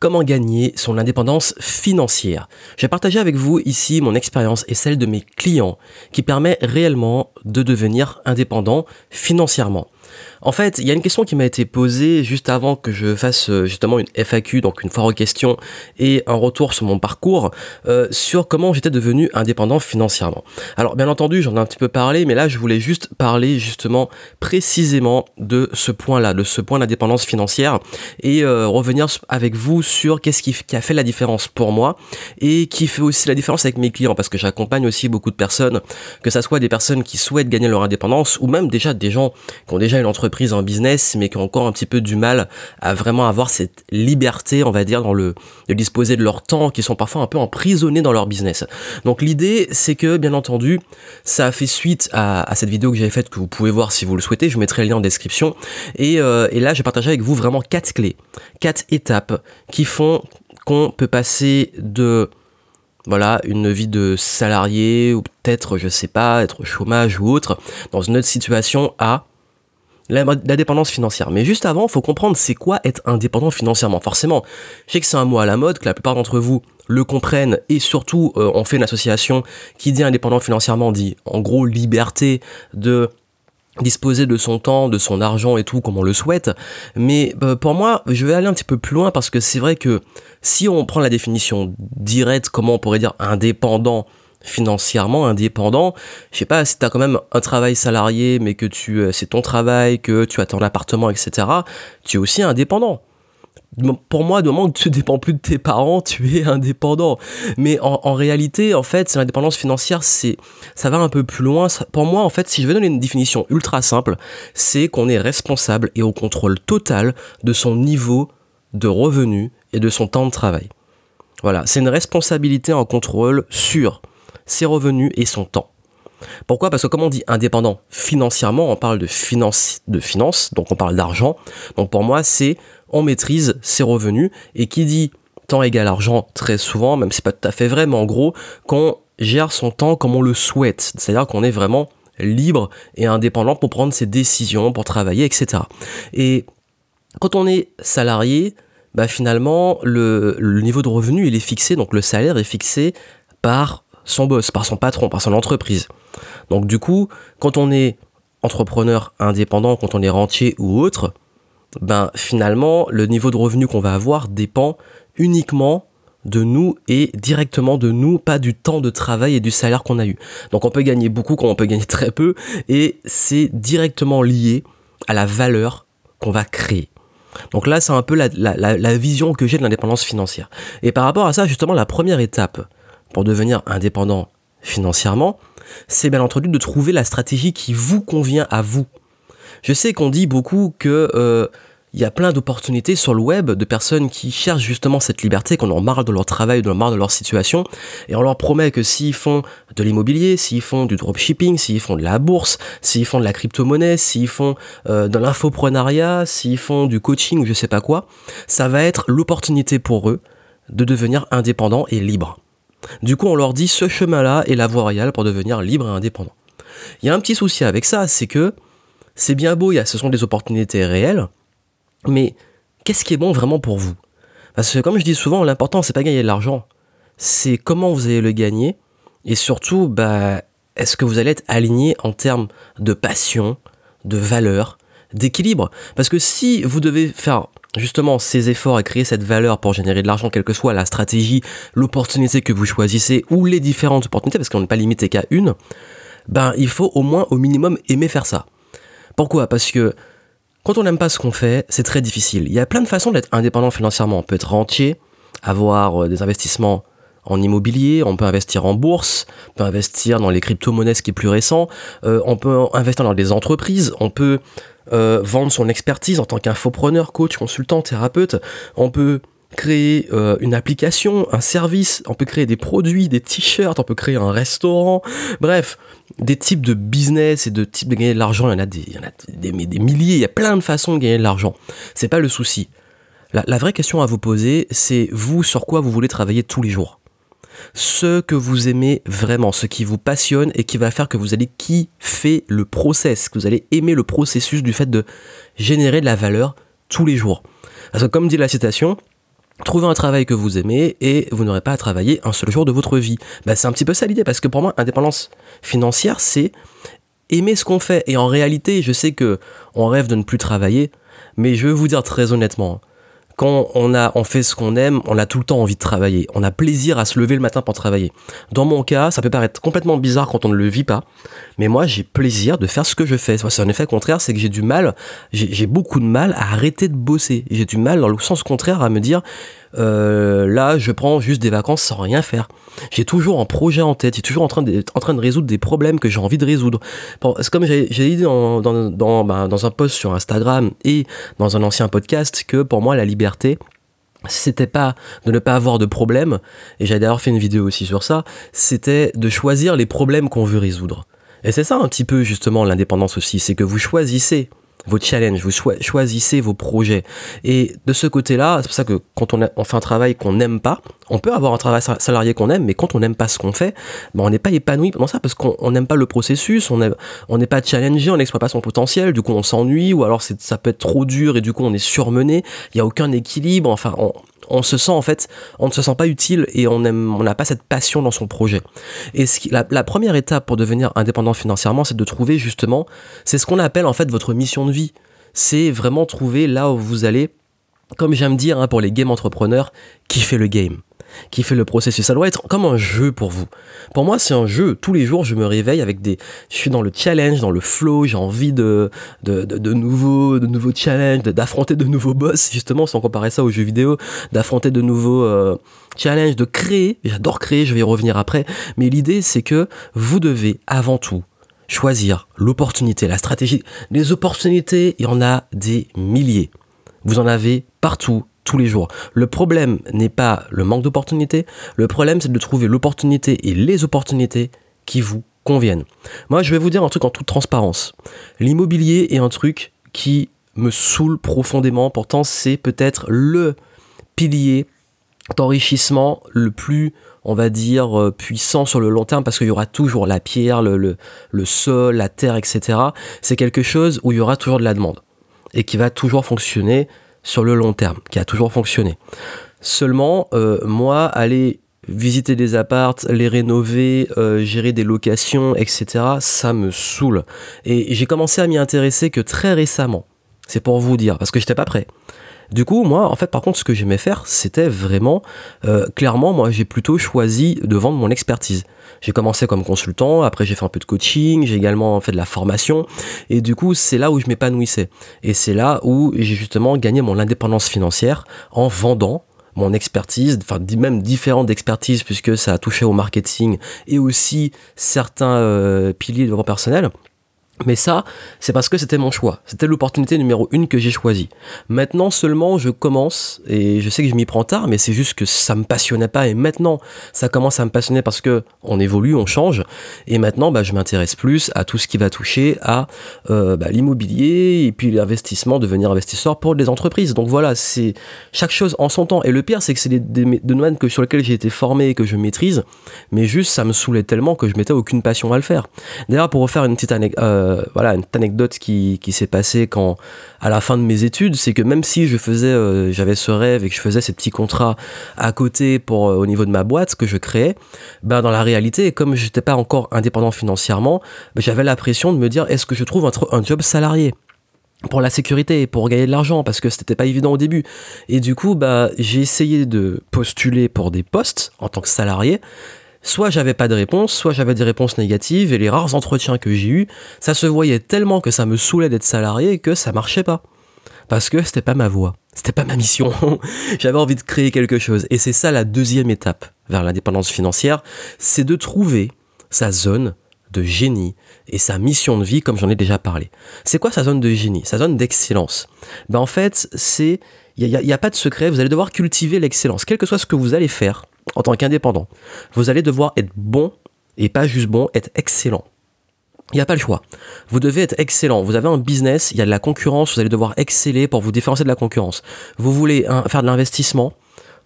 Comment gagner son indépendance financière J'ai partagé avec vous ici mon expérience et celle de mes clients qui permet réellement de devenir indépendant financièrement. En fait, il y a une question qui m'a été posée juste avant que je fasse euh, justement une FAQ, donc une foire aux questions, et un retour sur mon parcours, euh, sur comment j'étais devenu indépendant financièrement. Alors, bien entendu, j'en ai un petit peu parlé, mais là, je voulais juste parler justement précisément de ce point-là, de ce point d'indépendance financière, et euh, revenir avec vous sur qu'est-ce qui, a fait la différence pour moi, et qui fait aussi la différence avec mes clients, parce que j'accompagne aussi beaucoup de personnes, que ça soit des personnes qui souhaitent gagner leur indépendance, ou même déjà des gens qui ont déjà une entreprise prise en business, mais qui ont encore un petit peu du mal à vraiment avoir cette liberté, on va dire, dans le de disposer de leur temps, qui sont parfois un peu emprisonnés dans leur business. Donc l'idée, c'est que, bien entendu, ça a fait suite à, cette vidéo que j'avais faite, que vous pouvez voir si vous le souhaitez, je mettrai le lien en description. Et, euh, et là, je partager avec vous vraiment quatre clés, quatre étapes qui font qu'on peut passer de voilà, une vie de salarié ou peut-être, je sais pas, être au chômage ou autre, dans une autre situation à la, dépendance financière. Mais juste avant, faut comprendre c'est quoi être indépendant financièrement. Forcément, je sais que c'est un mot à la mode, que la plupart d'entre vous le comprennent et surtout euh, on fait une association qui dit indépendant financièrement dit en gros liberté de disposer de son temps, de son argent et tout comme on le souhaite. Mais euh, pour moi, je vais aller un petit peu plus loin parce que c'est vrai que si on prend la définition directe, comment on pourrait dire indépendant financièrement indépendant. Je sais pas si tu as quand même un travail salarié, mais que tu euh, c'est ton travail, que tu as ton appartement, etc. Tu es aussi indépendant. Pour moi, du moment que tu dépends plus de tes parents, tu es indépendant. Mais en, réalité, en fait, l'indépendance financière, c'est, ça va un peu plus loin. pour moi, en fait, si je veux donner une définition ultra simple, c'est qu'on est responsable et au contrôle total de son niveau de revenu et de son temps de travail. Voilà, c'est une responsabilité en contrôle sur ses revenus et son temps. Pourquoi? Parce que comme on dit indépendant financièrement, on parle de finance, de donc on parle d'argent. Donc pour moi, c'est on maîtrise ses revenus et qui dit temps égal argent très souvent, même si c'est pas tout à fait vrai, mais en gros, qu'on gère son temps comme on le souhaite, c'est-à-dire qu'on est vraiment libre et indépendant pour prendre ses décisions, pour travailler, etc. Et quand on est salarié, bah finalement le, le niveau de revenu il est fixé, donc le salaire est fixé par son boss, par son patron, par son entreprise. Donc du coup, quand on est entrepreneur indépendant, quand on est rentier ou autre, ben finalement, le niveau de revenu qu'on va avoir dépend uniquement de nous et directement de nous, pas du temps de travail et du salaire qu'on a eu. Donc on peut gagner beaucoup comme on peut gagner très peu et c'est directement lié à la valeur qu'on va créer. Donc là, c'est un peu la, la vision que j'ai de l'indépendance financière. Et par rapport à ça, justement, la première étape pour devenir indépendant financièrement, c'est bien entendu de trouver la stratégie qui vous convient à vous. Je sais qu'on dit beaucoup que euh, il y a plein d'opportunités sur le web de personnes qui cherchent justement cette liberté, qu'on en marre de leur travail, de marre de leur situation, et on leur promet que s'ils font de l'immobilier, s'ils font du dropshipping, s'ils font de la bourse, s'ils font de la crypto-monnaie, s'ils font euh, de l'infoprenariat, s'ils font du coaching ou je sais pas quoi, ça va être l'opportunité pour eux de devenir indépendants et libres. Du coup, on leur dit ce chemin-là est la voie royale pour devenir libre et indépendant. Il y a un petit souci avec ça, c'est que c'est bien beau, ce sont des opportunités réelles, mais qu'est-ce qui est bon vraiment pour vous? Parce que comme je dis souvent, l'important c'est pas gagner de l'argent, c'est comment vous allez le gagner et surtout, bah, est-ce que vous allez être aligné en termes de passion, de valeur, d'équilibre? Parce que si vous devez faire justement ces efforts et créer cette valeur pour générer de l'argent, quelle que soit la stratégie, l'opportunité que vous choisissez ou les différentes opportunités, parce qu'on n'est pas limité qu'à une, ben il faut au moins au minimum aimer faire ça. Pourquoi? Parce que quand on n'aime pas ce qu'on fait, c'est très difficile. Il y a plein de façons d'être indépendant financièrement. On peut être rentier, avoir euh, des investissements en immobilier, on peut investir en bourse, on peut investir dans les crypto-monnaies, ce qui est plus récent, euh, on peut investir dans des entreprises, on peut euh, vendre son expertise en tant qu'infopreneur, coach, consultant, thérapeute. On peut créer euh, une application, un service, on peut créer des produits, des t-shirts, on peut créer un restaurant, bref, des types de business et de types de gagner de l'argent, il y en a des, milliers, il y a plein de façons de gagner de l'argent. C'est pas le souci. La, la vraie question à vous poser, c'est vous sur quoi vous voulez travailler tous les jours? Ce que vous aimez vraiment, ce qui vous passionne et qui va faire que vous allez kiffer le process, que vous allez aimer le processus du fait de générer de la valeur tous les jours. Parce que comme dit la citation, Trouver un travail que vous aimez et vous n'aurez pas à travailler un seul jour de votre vie. Bah, c'est un petit peu ça l'idée, parce que pour moi, indépendance financière, c'est aimer ce qu'on fait. Et en réalité, je sais que on rêve de ne plus travailler, mais je vais vous dire très honnêtement, quand on, a, on fait ce qu'on aime, on a tout le temps envie de travailler. On a plaisir à se lever le matin pour travailler. Dans mon cas, ça peut paraître complètement bizarre quand on ne le vit pas, mais moi j'ai plaisir de faire ce que je fais. C'est un effet contraire, c'est que j'ai du mal, j'ai beaucoup de mal à arrêter de bosser. J'ai du mal dans le sens contraire à me dire, euh, là, je prends juste des vacances sans rien faire. J'ai toujours un projet en tête, j'ai toujours en train, de, résoudre des problèmes que j'ai envie de résoudre. c'est comme j'ai dit dans, bah, dans un post sur Instagram et dans un ancien podcast que pour moi, la liberté, c'était pas de ne pas avoir de problème, et j'ai d'ailleurs fait une vidéo aussi sur ça, c'était de choisir les problèmes qu'on veut résoudre. Et c'est ça un petit peu justement l'indépendance aussi, c'est que vous choisissez vos challenges, vous choisissez vos projets. Et de ce côté-là, c'est pour ça que quand on, fait un travail qu'on n'aime pas, on peut avoir un travail salarié qu'on aime, mais quand on n'aime pas ce qu'on fait, ben on n'est pas épanoui pendant ça parce qu'on n'aime pas le processus, on n'est pas challengé, on n'exploite pas son potentiel, du coup on s'ennuie, ou alors ça peut être trop dur et du coup on est surmené, il n'y a aucun équilibre, enfin on, on se sent en fait, on ne se sent pas utile et on on n'a pas cette passion dans son projet. Et ce la, la, première étape pour devenir indépendant financièrement, c'est de trouver justement, c'est ce qu'on appelle en fait votre mission de vie. C'est vraiment trouver là où vous allez, comme j'aime dire hein, pour les game entrepreneurs, kiffer le game qui fait le processus. Ça doit être comme un jeu pour vous. Pour moi, c'est un jeu. Tous les jours, je me réveille avec des. Je suis dans le challenge, dans le flow. J'ai envie de de, nouveaux de nouveaux challenges, d'affronter de nouveaux boss. Justement, sans comparer ça aux jeux vidéo, d'affronter de nouveaux euh, challenges, de créer. J'adore créer. Je vais y revenir après. Mais l'idée, c'est que vous devez avant tout choisir l'opportunité, la stratégie. Les opportunités, il y en a des milliers. Vous en avez partout tous les jours. Le problème n'est pas le manque d'opportunités, le problème c'est de trouver l'opportunité et les opportunités qui vous conviennent. Moi je vais vous dire un truc en toute transparence. L'immobilier est un truc qui me saoule profondément, pourtant c'est peut-être le pilier d'enrichissement le plus on va dire euh, puissant sur le long terme parce qu'il y aura toujours la pierre, le, le, le sol, la terre, etc. C'est quelque chose où il y aura toujours de la demande et qui va toujours fonctionner sur le long terme, qui a toujours fonctionné. Seulement, euh, moi, aller visiter des appartes, les rénover, euh, gérer des locations, etc., ça me saoule. Et j'ai commencé à m'y intéresser que très récemment. C'est pour vous dire, parce que j'étais pas prêt. Du coup, moi, en fait, par contre, ce que j'aimais faire, c'était vraiment, euh, clairement, moi, j'ai plutôt choisi de vendre mon expertise. J'ai commencé comme consultant, après j'ai fait un peu de coaching, j'ai également fait de la formation, et du coup, c'est là où je m'épanouissais. Et c'est là où j'ai justement gagné mon indépendance financière en vendant mon expertise, enfin même différentes expertises puisque ça a touché au marketing et aussi certains euh, piliers de développement personnel. Mais ça, c'est parce que c'était mon choix. C'était l'opportunité numéro une que j'ai choisie. Maintenant seulement, je commence, et je sais que je m'y prends tard, mais c'est juste que ça me passionnait pas. Et maintenant, ça commence à me passionner parce que on évolue, on change. Et maintenant, bah, je m'intéresse plus à tout ce qui va toucher à euh, bah, l'immobilier et puis l'investissement, devenir investisseur pour des entreprises. Donc voilà, c'est chaque chose en son temps. Et le pire, c'est que c'est des, domaines que, sur lesquels j'ai été formé et que je maîtrise. Mais juste, ça me saoulait tellement que je mettais aucune passion à le faire. D'ailleurs, pour refaire une petite anecdote, euh, euh, voilà, une anecdote qui, s'est passée quand, à la fin de mes études, c'est que même si je faisais, euh, j'avais ce rêve et que je faisais ces petits contrats à côté pour, euh, au niveau de ma boîte que je créais, ben dans la réalité, comme je n'étais pas encore indépendant financièrement, ben, j'avais la pression de me dire est-ce que je trouve un, un job salarié pour la sécurité, pour gagner de l'argent, parce que c'était pas évident au début. Et du coup, bah, j'ai essayé de postuler pour des postes en tant que salarié, soit j'avais pas de réponse, soit j'avais des réponses négatives, et les rares entretiens que j'ai eus, ça se voyait tellement que ça me saoulait d'être salarié que ça marchait pas. Parce que c'était pas ma voie, c'était pas ma mission. j'avais envie de créer quelque chose. Et c'est ça la deuxième étape vers l'indépendance financière, c'est de trouver sa zone de génie et sa mission de vie comme j'en ai déjà parlé. C'est quoi sa zone de génie? Sa zone d'excellence ben En fait, c'est il n'y a, a, pas de secret, vous allez devoir cultiver l'excellence. Quel que soit ce que vous allez faire, en tant qu'indépendant. Vous allez devoir être bon, et pas juste bon, être excellent. Il n'y a pas le choix. Vous devez être excellent. Vous avez un business, il y a de la concurrence, vous allez devoir exceller pour vous différencier de la concurrence. Vous voulez faire de l'investissement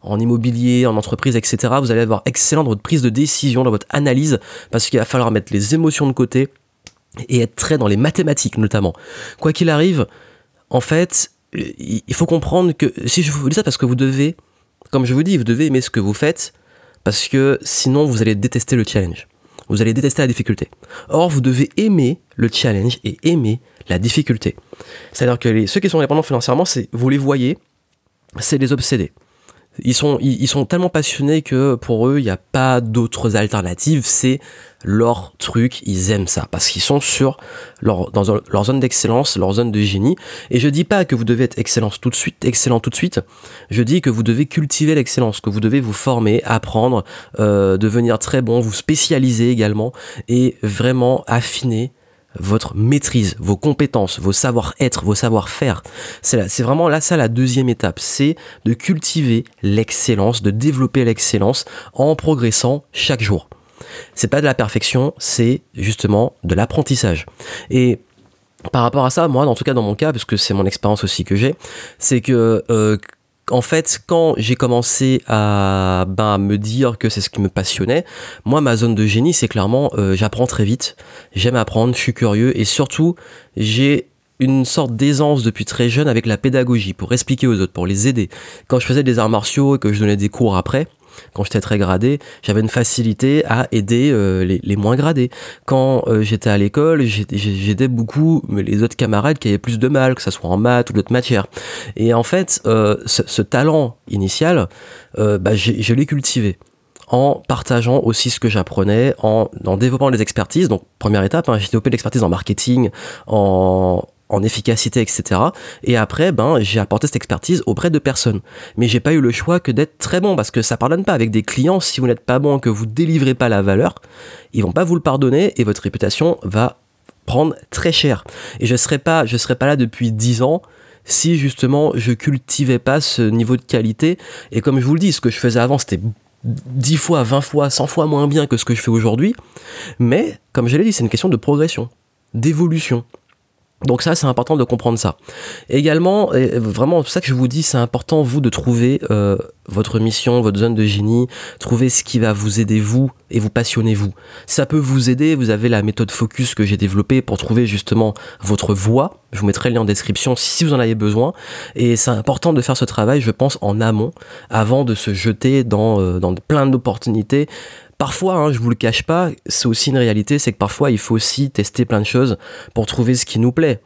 en immobilier, en entreprise, etc. Vous allez avoir excellent dans votre prise de décision, dans votre analyse, parce qu'il va falloir mettre les émotions de côté et être très dans les mathématiques notamment. Quoi qu'il arrive, en fait, il faut comprendre que, si je vous dis ça parce que vous devez Comme je vous dis, vous devez aimer ce que vous faites parce que sinon vous allez détester le challenge. Vous allez détester la difficulté. Or, vous devez aimer le challenge et aimer la difficulté. C'est-à-dire que ceux qui sont indépendants financièrement, c'est, vous les voyez, c'est les obsédés. Ils sont, ils, sont tellement passionnés que pour eux, il n'y a pas d'autres alternatives. C'est leur truc. Ils aiment ça parce qu'ils sont sur leur, dans leur zone d'excellence, leur zone de génie. Et je dis pas que vous devez être excellence tout de suite, excellent tout de suite. Je dis que vous devez cultiver l'excellence, que vous devez vous former, apprendre, euh, devenir très bon, vous spécialiser également et vraiment affiner votre maîtrise, vos compétences, vos savoir-être, vos savoir-faire. C'est vraiment là ça la deuxième étape, c'est de cultiver l'excellence, de développer l'excellence en progressant chaque jour. C'est pas de la perfection, c'est justement de l'apprentissage. Et par rapport à ça, moi, en tout cas dans mon cas, parce que c'est mon expérience aussi que j'ai, c'est que euh, en fait, quand j'ai commencé à, ben, me dire que c'est ce qui me passionnait, moi, ma zone de génie, c'est clairement, euh, j'apprends très vite, j'aime apprendre, je suis curieux, et surtout, j'ai une sorte d'aisance depuis très jeune avec la pédagogie, pour expliquer aux autres, pour les aider. Quand je faisais des arts martiaux et que je donnais des cours après, quand j'étais très gradé, j'avais une facilité à aider euh, les, moins gradés. Quand euh, j'étais à l'école, j'aidais beaucoup les autres camarades qui avaient plus de mal, que ce soit en maths ou d'autres matières. Et en fait, euh, ce, talent initial, bah, je l'ai cultivé en partageant aussi ce que j'apprenais, en, en, développant les expertises. Donc, première étape, hein, j'ai développé l'expertise en marketing, en, en efficacité, etc. Et après, ben, j'ai apporté cette expertise auprès de personnes. Mais j'ai pas eu le choix que d'être très bon parce que ça pardonne pas avec des clients. Si vous n'êtes pas bon, que vous délivrez pas la valeur, ils vont pas vous le pardonner et votre réputation va prendre très cher. Et je serais pas, je serais pas là depuis 10 ans si justement je cultivais pas ce niveau de qualité. Et comme je vous le dis, ce que je faisais avant, c'était 10 fois, 20 fois, 100 fois moins bien que ce que je fais aujourd'hui. Mais, comme je l'ai dit, c'est une question de progression, d'évolution. Donc ça, c'est important de comprendre ça. Également, vraiment, c'est ça que je vous dis, c'est important, vous, de trouver euh, votre mission, votre zone de génie, trouver ce qui va vous aider, vous, et vous passionner, vous. Ça peut vous aider, vous avez la méthode Focus que j'ai développée pour trouver justement votre voie. Je vous mettrai le lien en description si vous en avez besoin. Et c'est important de faire ce travail, je pense, en amont, avant de se jeter dans, euh, dans plein d'opportunités Parfois, hein, je vous le cache pas, c'est aussi une réalité, c'est que parfois il faut aussi tester plein de choses pour trouver ce qui nous plaît.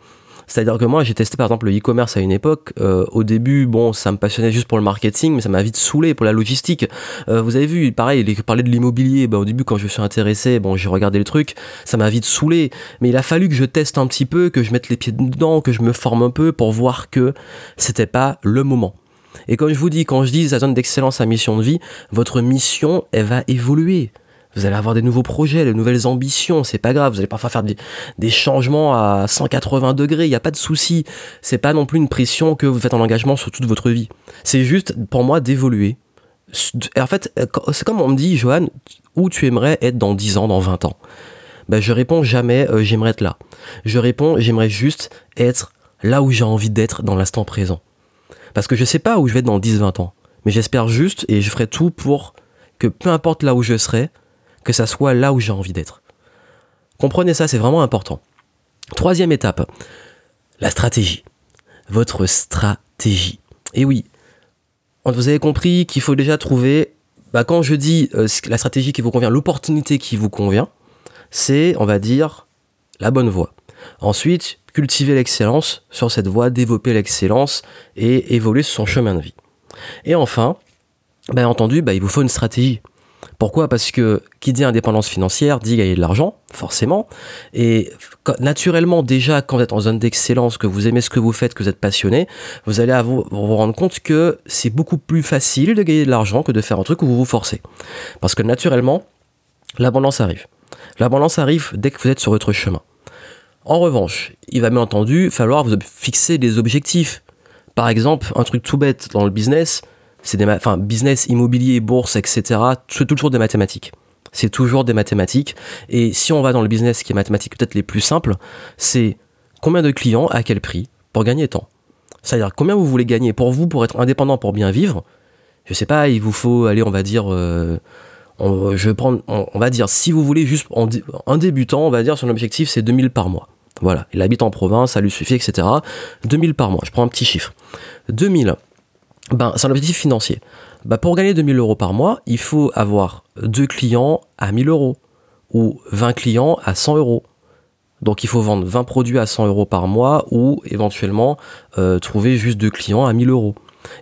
C'est-à-dire que moi, j'ai testé par exemple le e-commerce à une époque. Euh, au début, bon, ça me passionnait juste pour le marketing, mais ça m'a vite saoulé pour la logistique. Euh, vous avez vu, pareil, il parlait de l'immobilier. Ben, au début, quand je suis intéressé, bon, j'ai regardé le truc, ça m'a vite saoulé. Mais il a fallu que je teste un petit peu, que je mette les pieds dedans, que je me forme un peu pour voir que c'était pas le moment. Et comme je vous dis, quand je dis la zone d'excellence à mission de vie, votre mission, elle va évoluer. Vous allez avoir des nouveaux projets, de nouvelles ambitions, c'est pas grave. Vous allez parfois faire des, changements à 180 degrés, il n'y a pas de souci. C'est pas non plus une pression que vous faites en engagement sur toute votre vie. C'est juste, pour moi, d'évoluer. En fait, c'est comme on me dit, Johan, où tu aimerais être dans 10 ans, dans 20 ans? Ben, Je réponds jamais, euh, j'aimerais être là. Je réponds, j'aimerais juste être là où j'ai envie d'être dans l'instant présent. Parce que je sais pas où je vais être dans 10-20 ans. Mais j'espère juste et je ferai tout pour que peu importe là où je serai, que ça soit là où j'ai envie d'être. Comprenez ça, c'est vraiment important. Troisième étape, la stratégie. Votre stratégie. Et oui, vous avez compris qu'il faut déjà trouver, bah, quand je dis euh, la stratégie qui vous convient, l'opportunité qui vous convient, c'est, on va dire, la bonne voie. Ensuite, cultiver l'excellence sur cette voie, développer l'excellence et évoluer sur son chemin de vie. Et enfin, bien entendu, bah, il vous faut une stratégie. Pourquoi? Parce que qui dit indépendance financière dit gagner de l'argent, forcément. Et naturellement, déjà, quand vous êtes en zone d'excellence, que vous aimez ce que vous faites, que vous êtes passionné, vous allez vous, vous rendre compte que c'est beaucoup plus facile de gagner de l'argent que de faire un truc où vous vous forcez. Parce que naturellement, l'abondance arrive. L'abondance arrive dès que vous êtes sur votre chemin. En revanche, il va bien entendu falloir vous fixer des objectifs. Par exemple, un truc tout bête dans le business, c'est des enfin business immobilier, bourse, etc. C'est toujours des mathématiques. C'est toujours des mathématiques. Et si on va dans le business qui est mathématique peut-être les plus simples, c'est combien de clients à quel prix pour gagner tant. C'est-à-dire combien vous voulez gagner pour vous pour être indépendant pour bien vivre. Je sais pas, il vous faut aller, on va dire. Euh, on, va dire, si vous voulez juste un débutant, on va dire son objectif c'est 2000 par mois. Voilà, il habite en province, ça lui suffit, etc. 2000 par mois, je prends un petit chiffre. 2000. ben, c'est un objectif financier. Ben, pour gagner 2000 euros par mois, il faut avoir deux clients à 1000 euros ou 20 clients à 100 euros. Donc il faut vendre 20 produits à 100 euros par mois ou éventuellement euh, trouver juste deux clients à 1000 euros.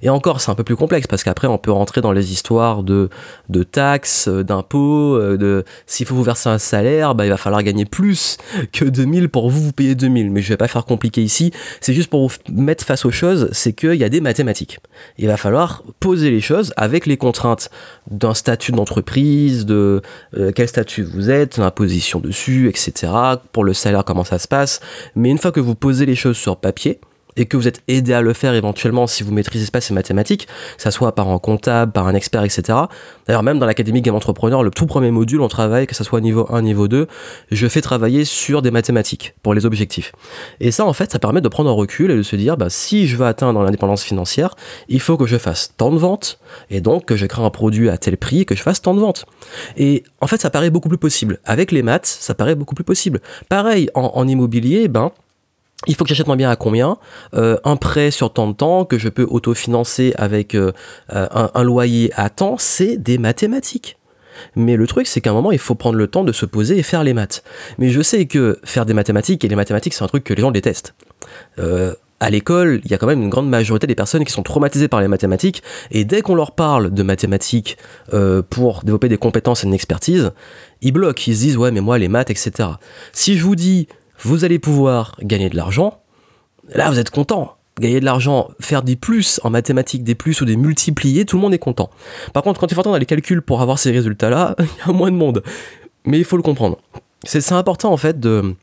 Et encore, c'est un peu plus complexe parce qu'après, on peut rentrer dans les histoires de, de taxes, euh, d'impôts, euh, de s'il faut vous verser un salaire, bah, il va falloir gagner plus que 2000 pour vous, vous payer 2000. Mais je vais pas faire compliqué ici. C'est juste pour vous mettre face aux choses, c'est qu'il y a des mathématiques. Il va falloir poser les choses avec les contraintes d'un statut d'entreprise, de euh, quel statut vous êtes, l'imposition dessus, etc. Pour le salaire, comment ça se passe. Mais une fois que vous posez les choses sur papier, et que vous êtes aidé à le faire éventuellement si vous maîtrisez pas ces mathématiques, que ça soit par un comptable, par un expert, etc. D'ailleurs, même dans l'Académie Game Entrepreneur, le tout premier module, on travaille, que ça soit niveau 1, niveau 2, je fais travailler sur des mathématiques pour les objectifs. Et ça, en fait, ça permet de prendre un recul et de se dire, bah, si je veux atteindre l'indépendance financière, il faut que je fasse tant de ventes, et donc que je crée un produit à tel prix, que je fasse tant de ventes. Et en fait, ça paraît beaucoup plus possible. Avec les maths, ça paraît beaucoup plus possible. Pareil, en, en immobilier, ben, il faut que j'achète mon bien à combien? Euh, Un prêt sur tant de temps que je peux autofinancer avec euh, euh, un, loyer à temps, c'est des mathématiques. Mais le truc, c'est qu'à un moment, il faut prendre le temps de se poser et faire les maths. Mais je sais que faire des mathématiques, et les mathématiques, c'est un truc que les gens détestent. à l'école, il y a quand même une grande majorité des personnes qui sont traumatisées par les mathématiques, et dès qu'on leur parle de mathématiques pour développer des compétences et une expertise, ils bloquent, ils se disent, ouais, mais moi, les maths, etc. Si je vous dis, vous allez pouvoir gagner de l'argent. Là, vous êtes content. Gagner de l'argent, faire des plus en mathématiques, des plus ou des multipliés, tout le monde est content. Par contre, quand il faut attendre les calculs pour avoir ces résultats-là, il y a moins de monde. Mais il faut le comprendre. C'est important en fait de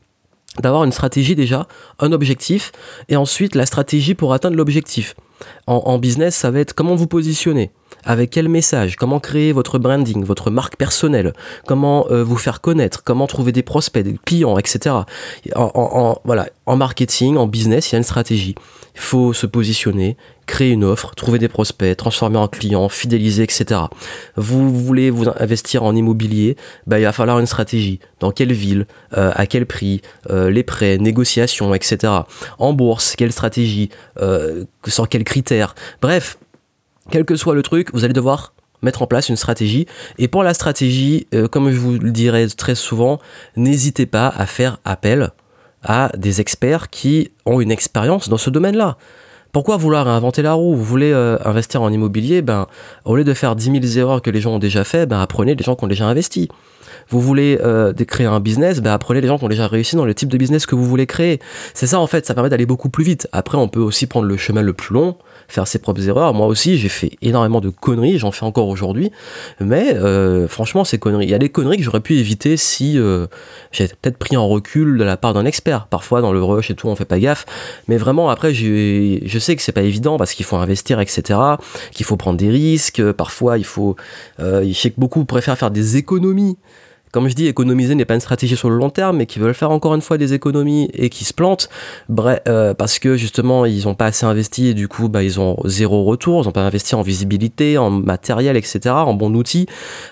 d'avoir une stratégie déjà, un objectif, et ensuite la stratégie pour atteindre l'objectif. En, business, ça va être comment vous positionner, avec quel message, comment créer votre branding, votre marque personnelle, comment euh, vous faire connaître, comment trouver des prospects, des clients, etc. En, voilà, en marketing, en business, il y a une stratégie. Il faut se positionner, créer une offre, trouver des prospects, transformer en clients, fidéliser, etc. Vous voulez vous investir en immobilier, bah, il va falloir une stratégie. Dans quelle ville, euh, à quel prix, euh, les prêts, négociations, etc. En bourse, quelle stratégie, sur quels critères. Bref, quel que soit le truc, vous allez devoir mettre en place une stratégie. Et pour la stratégie, euh, comme je vous le dirai très souvent, n'hésitez pas à faire appel à des experts qui ont une expérience dans ce domaine-là. Pourquoi vouloir inventer la roue? Vous voulez euh, investir en immobilier, ben, au lieu de faire 10 000 erreurs que les gens ont déjà fait, ben, apprenez les gens qui ont déjà investi. Vous voulez euh, créer un business, ben, apprenez les gens qui ont déjà réussi dans le type de business que vous voulez créer. C'est ça en fait, ça permet d'aller beaucoup plus vite. Après, on peut aussi prendre le chemin le plus long, faire ses propres erreurs. Moi aussi, j'ai fait énormément de conneries, j'en fais encore aujourd'hui. Mais euh, franchement, ces conneries, il y a des conneries que j'aurais pu éviter si euh, j'avais peut-être pris en recul de la part d'un expert. Parfois, dans le rush et tout, on fait pas gaffe. Mais vraiment, après, je sais que c'est pas évident parce qu'il faut investir, etc. Qu'il faut prendre des risques. Parfois, il faut. Euh, je sais que beaucoup préfèrent faire des économies comme je dis, économiser n'est pas une stratégie sur le long terme, mais qui veulent faire encore une fois des économies et qui se plantent, bref, euh, parce que justement ils n'ont pas assez investi et du coup bah, ils ont zéro retour, ils n'ont pas investi en visibilité, en matériel, etc., en bon outil,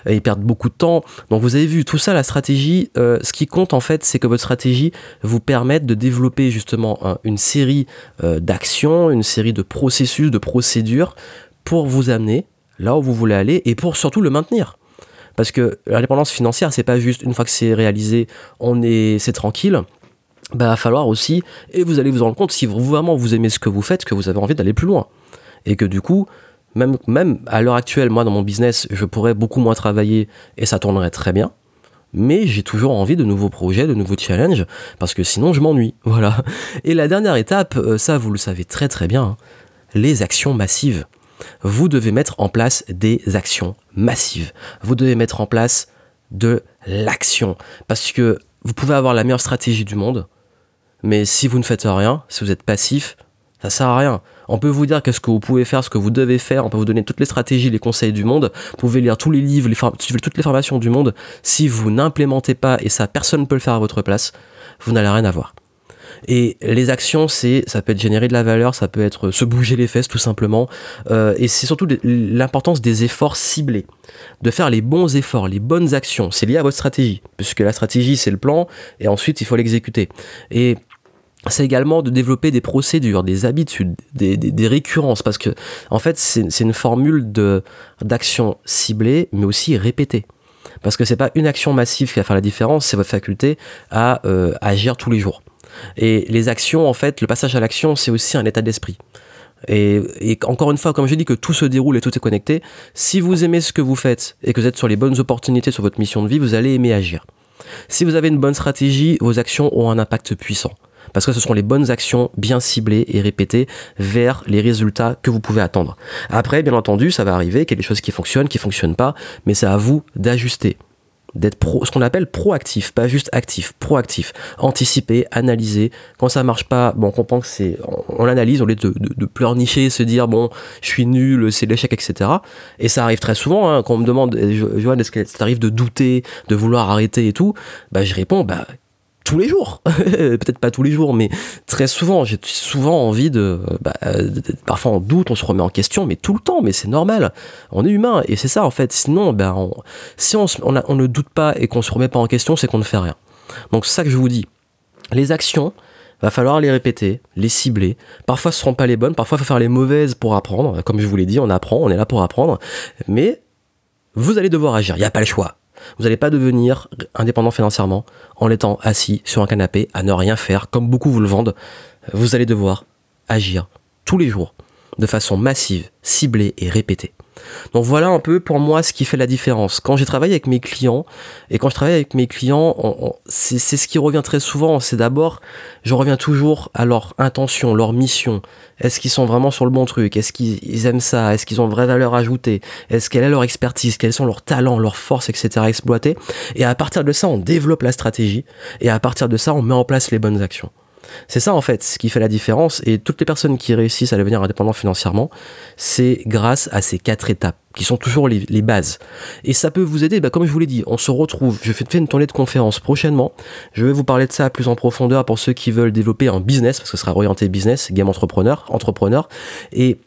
ils perdent beaucoup de temps. Donc vous avez vu tout ça, la stratégie, euh, ce qui compte en fait, c'est que votre stratégie vous permette de développer justement une série euh, d'actions, une série de processus, de procédures pour vous amener là où vous voulez aller et pour surtout le maintenir. Parce que l'indépendance financière, c'est pas juste une fois que c'est réalisé, on est, c'est tranquille. Bah, va falloir aussi, et vous allez vous rendre compte si vraiment vous aimez ce que vous faites, que vous avez envie d'aller plus loin. Et que du coup, même, même à l'heure actuelle, moi dans mon business, je pourrais beaucoup moins travailler et ça tournerait très bien. Mais j'ai toujours envie de nouveaux projets, de nouveaux challenges, parce que sinon je m'ennuie. Voilà. Et la dernière étape, euh, ça vous le savez très très bien, hein, les actions massives vous devez mettre en place des actions massives. Vous devez mettre en place de l'action. Parce que vous pouvez avoir la meilleure stratégie du monde, mais si vous ne faites rien, si vous êtes passif, ça sert à rien. On peut vous dire qu'est-ce que vous pouvez faire, ce que vous devez faire, on peut vous donner toutes les stratégies, les conseils du monde, vous pouvez lire tous les livres, toutes les formations du monde. Si vous n'implémentez pas, et ça personne ne peut le faire à votre place, vous n'allez rien avoir. Et les actions, c'est, ça peut être générer de la valeur, ça peut être se bouger les fesses tout simplement. Euh, et c'est surtout l'importance des efforts ciblés, de faire les bons efforts, les bonnes actions. C'est lié à votre stratégie, puisque la stratégie c'est le plan, et ensuite il faut l'exécuter. Et c'est également de développer des procédures, des habitudes, des, récurrences, parce que en fait c'est une formule d'action ciblée, mais aussi répétée. Parce que c'est pas une action massive qui va faire la différence, c'est votre faculté à euh, agir tous les jours. Et les actions, en fait, le passage à l'action, c'est aussi un état d'esprit. Et, encore une fois, comme je dis que tout se déroule et tout est connecté, si vous aimez ce que vous faites et que vous êtes sur les bonnes opportunités sur votre mission de vie, vous allez aimer agir. Si vous avez une bonne stratégie, vos actions ont un impact puissant. Parce que ce sont les bonnes actions bien ciblées et répétées vers les résultats que vous pouvez attendre. Après, bien entendu, ça va arriver, quelque chose qui fonctionne, qui fonctionne pas, mais c'est à vous d'ajuster d'être pro, ce qu'on appelle proactif, pas juste actif, proactif, anticiper, analyser. Quand ça marche pas, bon, on comprend que c'est, on, l'analyse, au lieu de, de, de, pleurnicher, se dire bon, je suis nul, c'est l'échec, etc. Et ça arrive très souvent hein, quand on me demande, Johan, est-ce que ça de douter, de vouloir arrêter et tout? Bah, je réponds, bah tous les jours, peut-être pas tous les jours, mais très souvent. J'ai souvent envie de, bah, parfois on doute, on se remet en question, mais tout le temps. Mais c'est normal. On est humain et c'est ça en fait. Sinon, ben, si on, on, ne doute pas et qu'on se remet pas en question, c'est qu'on ne fait rien. Donc c'est ça que je vous dis. Les actions, va falloir les répéter, les cibler. Parfois ce seront pas les bonnes, parfois il faut faire les mauvaises pour apprendre. Comme je vous l'ai dit, on apprend, on est là pour apprendre, mais vous allez devoir agir. Il n'y a pas le choix. Vous n'allez pas devenir indépendant financièrement en étant assis sur un canapé à ne rien faire, comme beaucoup vous le vendent. Vous allez devoir agir tous les jours de façon massive, ciblée et répétée. Donc voilà un peu pour moi ce qui fait la différence. Quand j'ai travaillé avec mes clients, et quand je travaille avec mes clients, c'est ce qui revient très souvent, c'est d'abord, je reviens toujours à leur intention, leur mission. Est-ce qu'ils sont vraiment sur le bon truc? Est-ce qu'ils aiment ça? Est-ce qu'ils ont une vraie valeur ajoutée? Est-ce quelle est leur expertise? Quels sont leurs talents, leurs forces, etc. à exploiter Et à partir de ça, on développe la stratégie, et à partir de ça, on met en place les bonnes actions. C'est ça en fait ce qui fait la différence. Et toutes les personnes qui réussissent à devenir indépendants financièrement, c'est grâce à ces quatre étapes qui sont toujours les, bases. Et ça peut vous aider, bah, comme je vous l'ai dit, on se retrouve, je fais une tournée de conférence prochainement, je vais vous parler de ça plus en profondeur pour ceux qui veulent développer un business, parce que ce sera orienté business, game entrepreneur, entrepreneur, et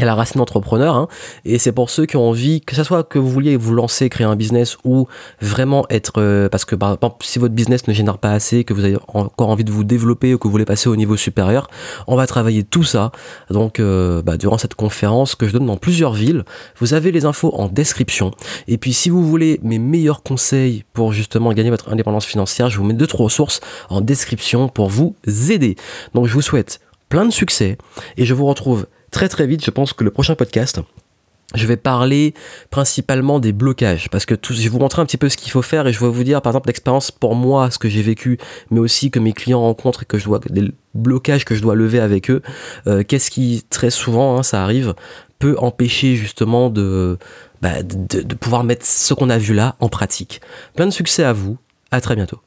et la racine d'entrepreneur. Hein. et c'est pour ceux qui ont envie, que ce soit que vous vouliez vous lancer, créer un business ou vraiment être, euh, parce que par exemple, si votre business ne génère pas assez, que vous avez encore envie de vous développer ou que vous voulez passer au niveau supérieur, on va travailler tout ça. Donc, euh, bah, durant cette conférence que je donne dans plusieurs villes, vous avez les infos en description. Et puis, si vous voulez mes meilleurs conseils pour justement gagner votre indépendance financière, je vous mets deux trois ressources en description pour vous aider. Donc, je vous souhaite plein de succès et je vous retrouve très très vite, je pense que le prochain podcast, je vais parler principalement des blocages. Parce que je vais vous montrer un petit peu ce qu'il faut faire et je vais vous dire par exemple l'expérience pour moi ce que j'ai vécu mais aussi que mes clients rencontrent et que je dois des blocages que je dois lever avec eux euh, qu'est-ce qui très souvent hein, ça arrive peut empêcher justement de, bah, de pouvoir mettre ce qu'on a vu là en pratique. Plein de succès à vous. À très bientôt